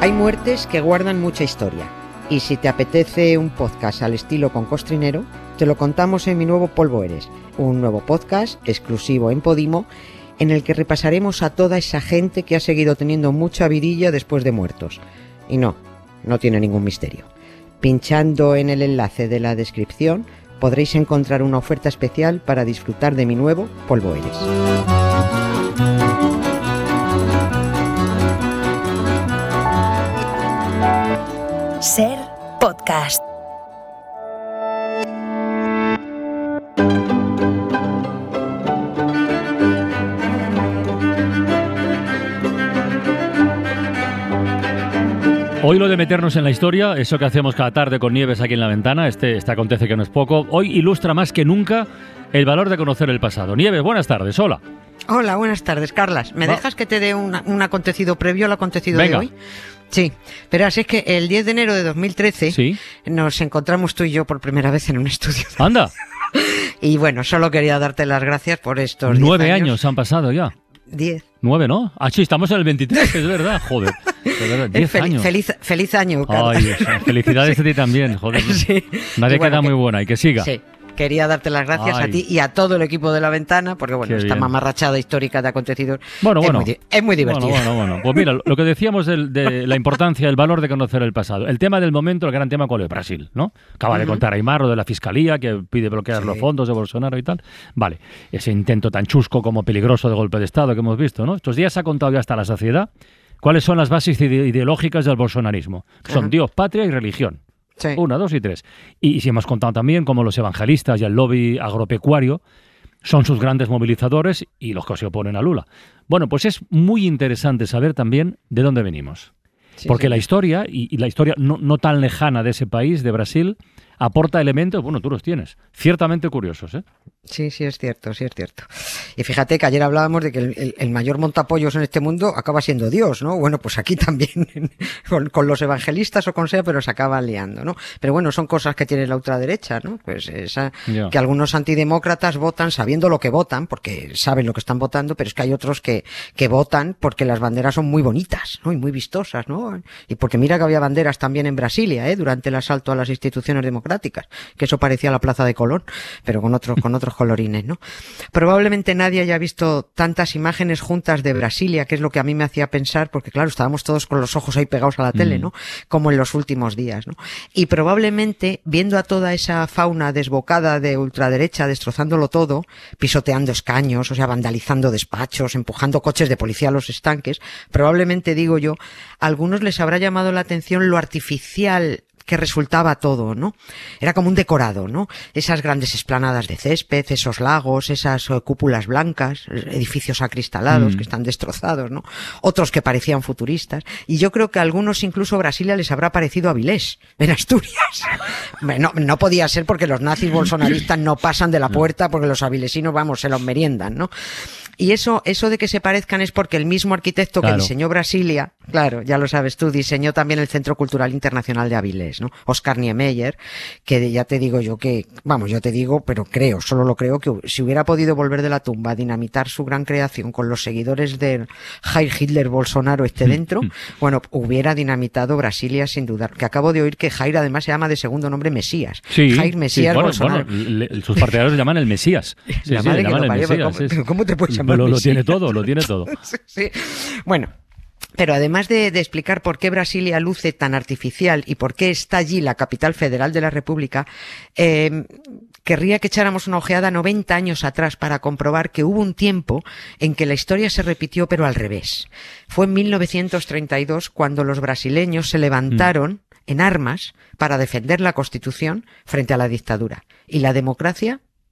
Hay muertes que guardan mucha historia. Y si te apetece un podcast al estilo con Costrinero, te lo contamos en mi nuevo Polvo Eres, un nuevo podcast exclusivo en Podimo en el que repasaremos a toda esa gente que ha seguido teniendo mucha vidilla después de muertos. Y no, no tiene ningún misterio. Pinchando en el enlace de la descripción podréis encontrar una oferta especial para disfrutar de mi nuevo Polvo Eres. Ser podcast. Hoy lo de meternos en la historia, eso que hacemos cada tarde con Nieves aquí en la ventana, este, este acontece que no es poco, hoy ilustra más que nunca el valor de conocer el pasado. Nieves, buenas tardes, hola. Hola, buenas tardes, Carlas. ¿Me Va. dejas que te dé un acontecido previo al acontecido Venga. de hoy? Sí, pero así es que el 10 de enero de 2013 Sí. nos encontramos tú y yo por primera vez en un estudio. Anda, Y bueno, solo quería darte las gracias por estos 10 nueve años han pasado ya. 10. Nueve, ¿no? Ah, sí, estamos en el 23, es verdad, joder. Es verdad, diez fel- años. Feliz, feliz año. Ay, felicidades a ti también, joder. Sí. Nadie bueno, queda que- muy buena y que siga. Sí. Quería darte las gracias Ay. a ti y a todo el equipo de La Ventana, porque bueno, Qué esta bien. mamarrachada histórica de acontecidos Bueno, es, bueno. muy, es muy divertida. Bueno, bueno, bueno. Pues mira, lo que decíamos de, la importancia, el valor de conocer el pasado. El tema del momento, el gran tema, ¿cuál es? Brasil, ¿no? Acaba de contar Aymar, lo de la fiscalía, que pide bloquear Sí. los fondos de Bolsonaro y tal. Vale, ese intento tan chusco como peligroso de golpe de Estado que hemos visto, ¿no? Estos días se ha contado ya hasta la saciedad cuáles son las bases ide- ideológicas del bolsonarismo. Son. Dios, patria y religión. Sí. Una, dos y tres. Y, y si hemos contado también cómo los evangelistas y el lobby agropecuario son sus grandes movilizadores y los que se oponen a Lula. Bueno, pues es muy interesante saber también de dónde venimos. Sí, Porque sí. la historia, y, y la historia no, no tan lejana de ese país, de Brasil, aporta elementos, bueno, tú los tienes, ciertamente curiosos. ¿eh? Sí, sí, es cierto, sí, es cierto. Y fíjate que ayer hablábamos de que el, el- el mayor montapollos en este mundo acaba siendo Dios, ¿no? Bueno, pues aquí también, con, con los evangelistas o con sea, pero se acaba liando, ¿no? Pero bueno, son cosas que tiene la ultraderecha, ¿no? Pues esa, que algunos antidemócratas votan sabiendo lo que votan, porque saben lo que están votando, pero es que hay otros que, que votan porque las banderas son muy bonitas, ¿no? Y muy vistosas, ¿no? Y porque mira que había banderas también en Brasilia, ¿eh? Durante el asalto a las instituciones democráticas, que eso parecía la Plaza de Colón, pero con otros, con otros colorines, ¿no? Probablemente nadie haya visto tantas imágenes juntas de Brasilia, que es lo que a mí me hacía pensar, porque claro, estábamos todos con los ojos ahí pegados a la tele, Mm. ¿no? Como en los últimos días, ¿no? Y probablemente, viendo a toda esa fauna desbocada de ultraderecha, destrozándolo todo, pisoteando escaños, o sea, vandalizando despachos, empujando coches de policía a los estanques, probablemente, digo yo, a algunos les habrá llamado la atención lo artificial que resultaba todo, ¿no? Era como un decorado, ¿no? Esas grandes esplanadas de césped, esos lagos, esas eh, cúpulas blancas, edificios acristalados Mm. que están destrozados, ¿no? Otros que parecían futuristas. Y yo creo que a algunos incluso Brasilia les habrá parecido Avilés, en Asturias. no, no podía ser porque los nazis bolsonaristas no pasan de la puerta porque los avilesinos, vamos, se los meriendan, ¿no? Y eso, eso de que se parezcan es porque el mismo arquitecto Claro. que diseñó Brasilia, claro, ya lo sabes tú, diseñó también el Centro Cultural Internacional de Avilés, ¿no? Oscar Niemeyer, que ya te digo yo que, vamos, yo te digo, pero creo, solo lo creo, que si hubiera podido volver de la tumba a dinamitar su gran creación con los seguidores del Heil Hitler Bolsonaro este dentro, bueno, hubiera dinamitado Brasilia sin dudar. Que acabo de oír que Jair además se llama de segundo nombre Mesías. Sí, Jair sí, Mesías bueno, Bolsonaro. bueno, le- sus partidarios le llaman el Mesías. Sí, sí, La madre le llaman el parió, Mesías. ¿cómo- cómo te puedes llamar Lo tiene todo, lo tiene todo. Sí. Bueno, pero además de, de explicar por qué Brasilia luce tan artificial y por qué está allí la capital federal de la República, eh, querría que echáramos una ojeada 90 años atrás para comprobar que hubo un tiempo en que la historia se repitió pero al revés. Fue en 1932 cuando los brasileños se levantaron en armas para defender la Constitución frente a la dictadura y la democracia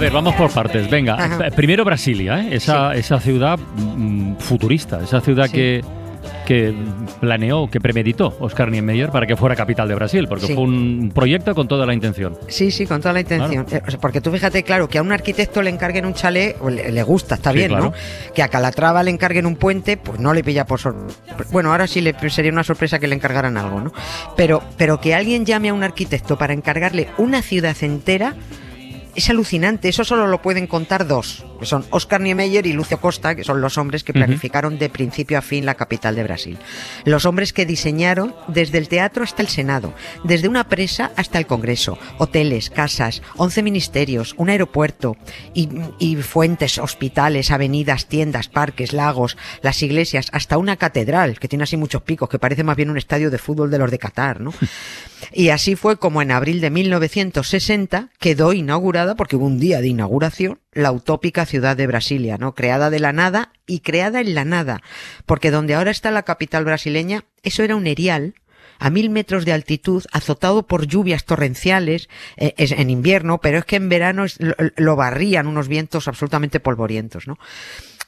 ver, vamos por partes. Venga, Ajá. p- primero Brasilia, ¿eh? esa, esa ciudad mm, futurista, esa ciudad Sí. que, que planeó, que premeditó Oscar Niemeyer para que fuera capital de Brasil, porque Sí. fue un proyecto con toda la intención. Sí, sí, con toda la intención. Eh, porque tú fíjate, claro, que a un arquitecto le encarguen un chalet, le, le gusta, está Sí, bien, claro. ¿no? Que a Calatrava le encarguen un puente, pues no le pilla por sor- Bueno, ahora sí le sería una sorpresa que le encargaran algo, ¿no? Pero, pero que alguien llame a un arquitecto para encargarle una ciudad entera. Es alucinante, eso solo lo pueden contar dos, que son Oscar Niemeyer y Lucio Costa, que son los hombres que planificaron de principio a fin la capital de Brasil. Los hombres que diseñaron desde el teatro hasta el Senado, desde una presa hasta el Congreso, hoteles, casas, 11 ministerios, un aeropuerto y, y fuentes, hospitales, avenidas, tiendas, parques, lagos, las iglesias, hasta una catedral que tiene así muchos picos, que parece más bien un estadio de fútbol de los de Qatar, ¿no? Y así fue como en abril de 1960 quedó inaugurada, porque hubo un día de inauguración, la utópica ciudad de Brasilia, ¿no? Creada de la nada y creada en la nada. Porque donde ahora está la capital brasileña, eso era un erial a mil metros de altitud, azotado por lluvias torrenciales eh, es en invierno, pero es que en verano lo barrían unos vientos absolutamente polvorientos, ¿no?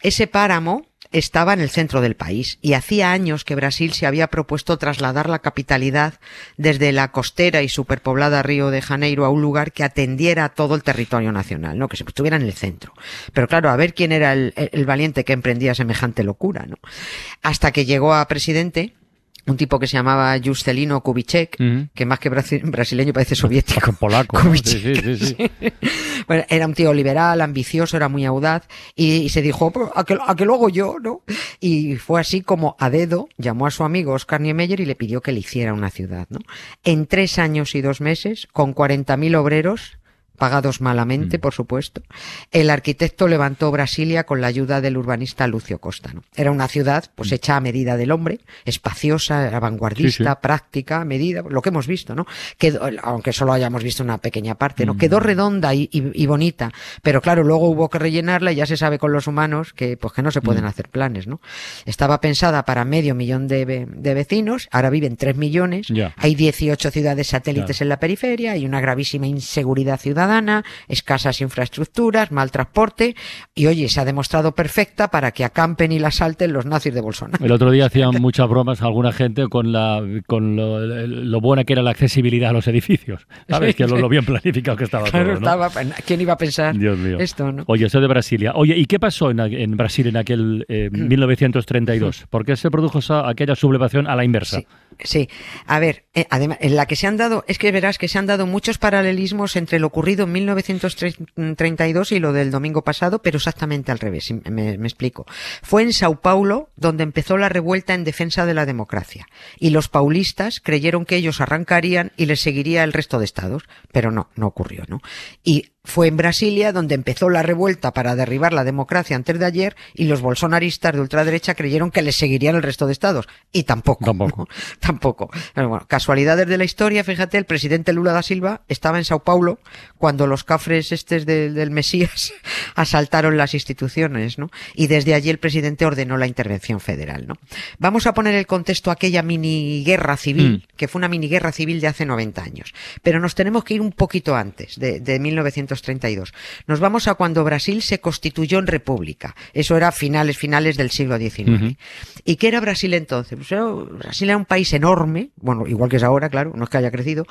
Ese páramo estaba en el centro del país y hacía años que Brasil se había propuesto trasladar la capitalidad desde la costera y superpoblada Río de Janeiro a un lugar que atendiera a todo el territorio nacional, ¿no? Que se estuviera en el centro. Pero claro, a ver quién era el, el valiente que emprendía semejante locura, ¿no? Hasta que llegó a presidente un tipo que se llamaba Juscelino Kubitschek, que más que brasi- brasileño parece soviético. Polaco. Sí, Kubitschek, sí, sí, sí. Bueno, era un tío liberal, ambicioso, era muy audaz y, y se dijo, "Pues, ¿a que, a que lo hago yo, ¿no? Y fue así como a dedo llamó a su amigo Oscar Niemeyer y le pidió que le hiciera una ciudad, ¿no? En tres años y dos meses, con 40.000 obreros, pagados malamente, Mm. por supuesto, el arquitecto levantó Brasilia con la ayuda del urbanista Lucio Costa. ¿no? Era una ciudad pues hecha a medida del hombre, espaciosa, era vanguardista, Mm. Sí, sí. práctica, a medida, lo que hemos visto, ¿no? Quedó, aunque solo hayamos visto una pequeña parte, Mm. ¿no? Quedó redonda y, y- y bonita, pero claro, luego hubo que rellenarla y ya se sabe con los humanos que pues que no se pueden Mm. hacer planes, ¿no? Estaba pensada para medio millón de, de vecinos, ahora viven tres millones, hay 18 ciudades satélites en la periferia, hay una gravísima inseguridad ciudadana, escasas infraestructuras, mal transporte, y oye, se ha demostrado perfecta para que acampen y la salten los nazis de Bolsonaro. El otro día hacían muchas bromas alguna gente con la con lo, lo buena que era la accesibilidad a los edificios. ¿Sabes? Que lo, lo bien planificado que estaba Claro, todo, ¿no? estaba, ¿quién iba a pensar Dios mío. esto, no? Oye, eso de Brasilia. Oye, ¿y qué pasó en, en Brasil en aquel eh, 1932? ¿Por qué se produjo esa- aquella sublevación a la inversa? Sí, sí. A ver, eh, además, en la que se han dado, es que verás que se han dado muchos paralelismos entre lo ocurrido en 1932 y lo del domingo pasado, pero exactamente al revés. Me, me explico. Fue en Sao Paulo donde empezó la revuelta en defensa de la democracia. Y los paulistas creyeron que ellos arrancarían y les seguiría el resto de estados. Pero no, no ocurrió, ¿no? Y fue en Brasilia donde empezó la revuelta para derribar la democracia antes de ayer y los bolsonaristas de ultraderecha creyeron que les seguirían el resto de estados. Y tampoco. Tampoco. Tampoco. Bueno, casualidades de la historia, fíjate, el presidente Lula da Silva estaba en Sao Paulo cuando los cafres estes del, del Mesías asaltaron las instituciones, ¿no? Y desde allí el presidente ordenó la intervención federal, ¿no? Vamos a poner el contexto a aquella mini guerra civil, Mm. que fue una mini guerra civil de hace 90 años. Pero nos tenemos que ir un poquito antes, de, de 1932. Nos vamos a cuando Brasil se constituyó en república. Eso era finales, finales del siglo XIX. ¿Y qué era Brasil entonces? Pues era- Brasil era un país enorme, bueno, igual que es ahora, claro, no es que haya crecido,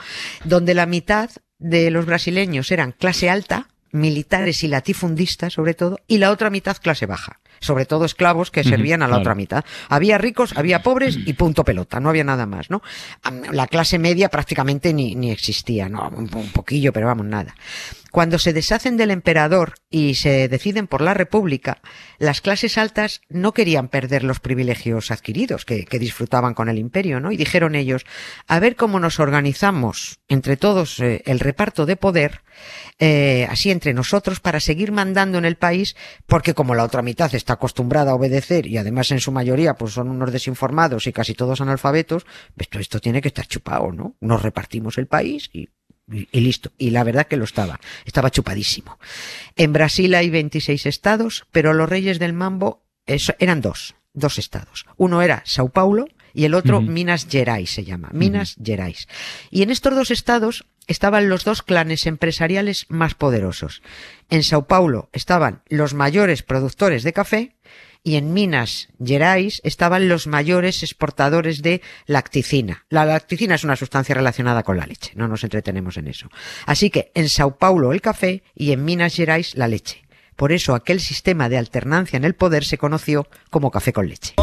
donde la mitad de los brasileños eran clase alta, militares y latifundistas sobre todo, y la otra mitad clase baja, sobre todo esclavos que servían a la claro. otra mitad. Había ricos, había pobres y punto pelota, no había nada más, ¿no? La clase media prácticamente ni, ni existía, ¿no? Un, un poquillo, pero vamos, nada. Cuando se deshacen del emperador y se deciden por la república, las clases altas no querían perder los privilegios adquiridos que, que disfrutaban con el imperio, ¿no? Y dijeron ellos, a ver cómo nos organizamos entre todos eh, el reparto de poder, eh, así entre nosotros, para seguir mandando en el país, porque como la otra mitad está acostumbrada a obedecer y además en su mayoría pues son unos desinformados y casi todos analfabetos, esto, esto tiene que estar chupado, ¿no? Nos repartimos el país y listo. Y la verdad que lo estaba. Estaba chupadísimo. En Brasil hay 26 estados, pero los reyes del mambo eran dos. Dos estados. Uno era Sao Paulo y el otro. Minas Gerais se llama. Minas Gerais. Y en estos dos estados estaban los dos clanes empresariales más poderosos. En Sao Paulo estaban los mayores productores de café y en Minas Gerais estaban los mayores exportadores de lacticina. La lacticina es una sustancia relacionada con la leche, no nos entretenemos en eso. Así que en Sao Paulo el café y en Minas Gerais la leche. Por eso aquel sistema de alternancia en el poder se conoció como café con leche.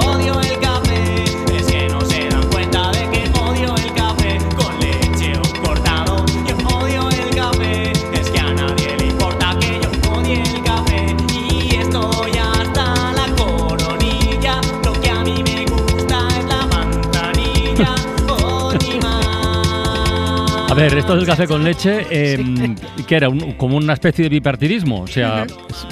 Ver, esto del café con leche, eh, que era un- como una especie de bipartidismo, o sea,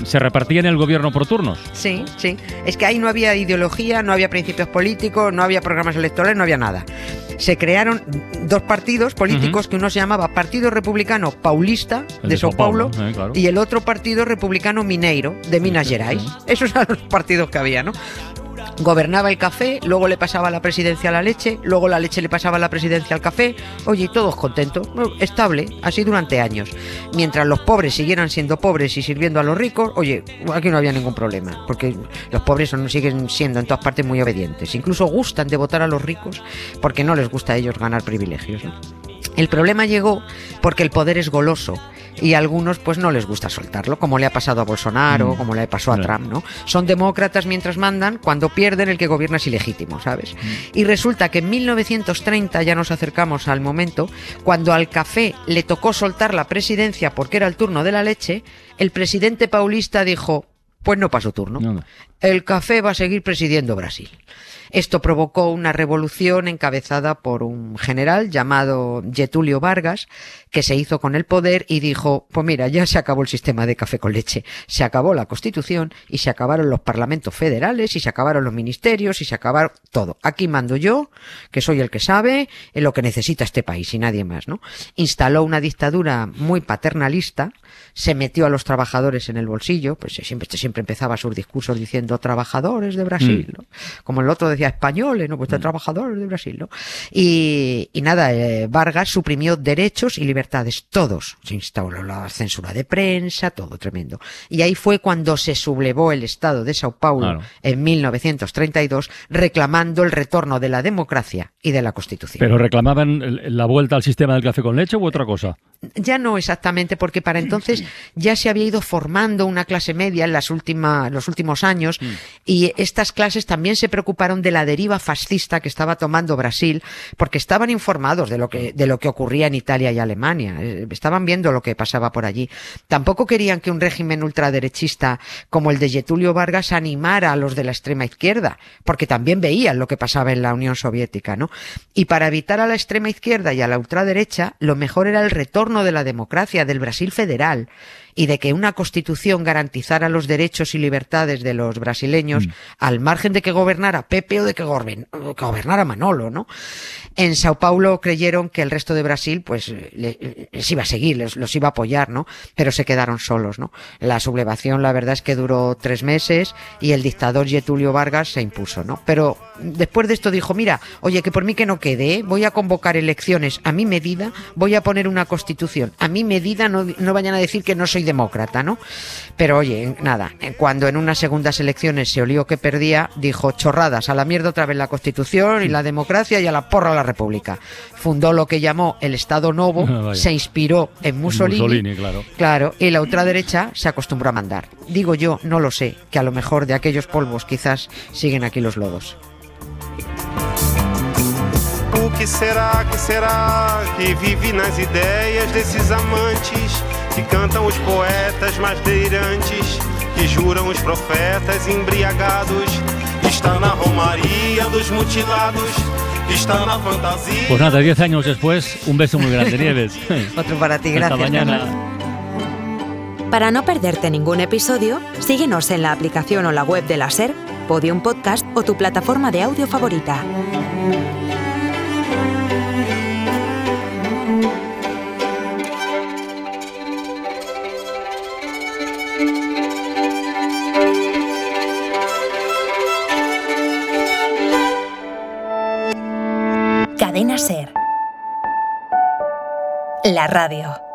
se repartía en el gobierno por turnos. Sí, sí. Es que ahí no había ideología, no había principios políticos, no había programas electorales, no había nada. Se crearon dos partidos políticos que uno se llamaba Partido Republicano Paulista El de, Sao Paulo, Paulo, eh, claro. y el otro Partido Republicano Mineiro de Minas Gerais. Esos eran los partidos que había, ¿no? Gobernaba el café, luego le pasaba la presidencia a la leche, luego la leche le pasaba la presidencia al café. Oye, todos contentos, estable, así durante años. Mientras los pobres siguieran siendo pobres y sirviendo a los ricos, oye, aquí no había ningún problema, porque los pobres son, siguen siendo en todas partes muy obedientes. Incluso gustan de votar a los ricos porque no les gusta a ellos ganar privilegios. El problema llegó porque el poder es goloso y a algunos pues no les gusta soltarlo, como le ha pasado a Bolsonaro, Mm. como le pasó a. Trump, ¿no? Son demócratas mientras mandan, cuando pierden el que gobierna es ilegítimo, ¿sabes? Mm. Y resulta que en 1930 ya nos acercamos al momento cuando al café le tocó soltar la presidencia porque era el turno de la leche, el presidente paulista dijo, pues no pasó turno. No, no. El café va a seguir presidiendo Brasil. Esto provocó una revolución encabezada por un general llamado Getulio Vargas, que se hizo con el poder y dijo, pues mira, ya se acabó el sistema de café con leche, se acabó la constitución y se acabaron los parlamentos federales y se acabaron los ministerios y se acabaron todo. Aquí mando yo, que soy el que sabe lo que necesita este país y nadie más, ¿no? Instaló una dictadura muy paternalista, se metió a los trabajadores en el bolsillo, pues siempre, siempre empezaba sus discursos diciendo trabajadores de Brasil, ¿no? Como el otro decía españoles, ¿no? Pues trabajadores de Brasil, ¿no? Y, y nada, eh, Vargas suprimió derechos y libertades, todos. Se instaló la censura de prensa, todo tremendo. Y ahí fue cuando se sublevó el Estado de Sao Paulo Claro. en 1932, reclamando el retorno de la democracia y de la Constitución. Pero reclamaban la vuelta al sistema del café con leche u otra cosa. Ya no exactamente, porque para entonces ya se había ido formando una clase media en las últimas, los últimos años y estas clases también se preocuparon de la deriva fascista que estaba tomando Brasil, porque estaban informados de lo que, de lo que ocurría en Italia y Alemania, eh, estaban viendo lo que pasaba por allí. Tampoco querían que un régimen ultraderechista como el de Getulio Vargas animara a los de la extrema izquierda, porque también veían lo que pasaba en la Unión Soviética, ¿no? Y para evitar a la extrema izquierda y a la ultraderecha, lo mejor era el retorno de la democracia del Brasil federal y de que una constitución garantizara los derechos y libertades de los brasileños al margen de que gobernara Pepe o de que, gober- que gobernara Manolo, ¿no? En Sao Paulo creyeron que el resto de Brasil, pues, le- les iba a seguir, les- los iba a apoyar, ¿no? Pero se quedaron solos, ¿no? La sublevación, la verdad es que duró tres meses y el dictador Getulio Vargas se impuso, ¿no? Pero después de esto dijo, mira, oye, que por mí que no quede, ¿eh? voy a convocar elecciones a mi medida, voy a poner una constitución a mi medida, no, no vayan a decir que no soy demócrata, ¿no? Pero oye, nada, cuando en unas segundas elecciones se olió que perdía, dijo, chorradas, a la mierda otra vez la constitución y la democracia y a la porra la república. Fundó lo que llamó el Estado Novo, Vaya. se inspiró en Mussolini, Mussolini, claro. Claro, y la ultraderecha se acostumbró a mandar. Digo yo, no lo sé, que a lo mejor de aquellos polvos quizás siguen aquí los lodos. O que será, que será que vive nas ideias desses amantes que cantam os poetas mais delirantes, que juram os profetas embriagados? Está na romaria dos mutilados, está na fantasia. Pues nada, 10 años después, un beso muy grande, Nieves. Otro para ti, Hasta gracias. mañana. Carlos. Para no perderte ningún episodio, síguenos en la aplicación o la web de la SER, Podium Podcast o tu plataforma de audio favorita. La radio.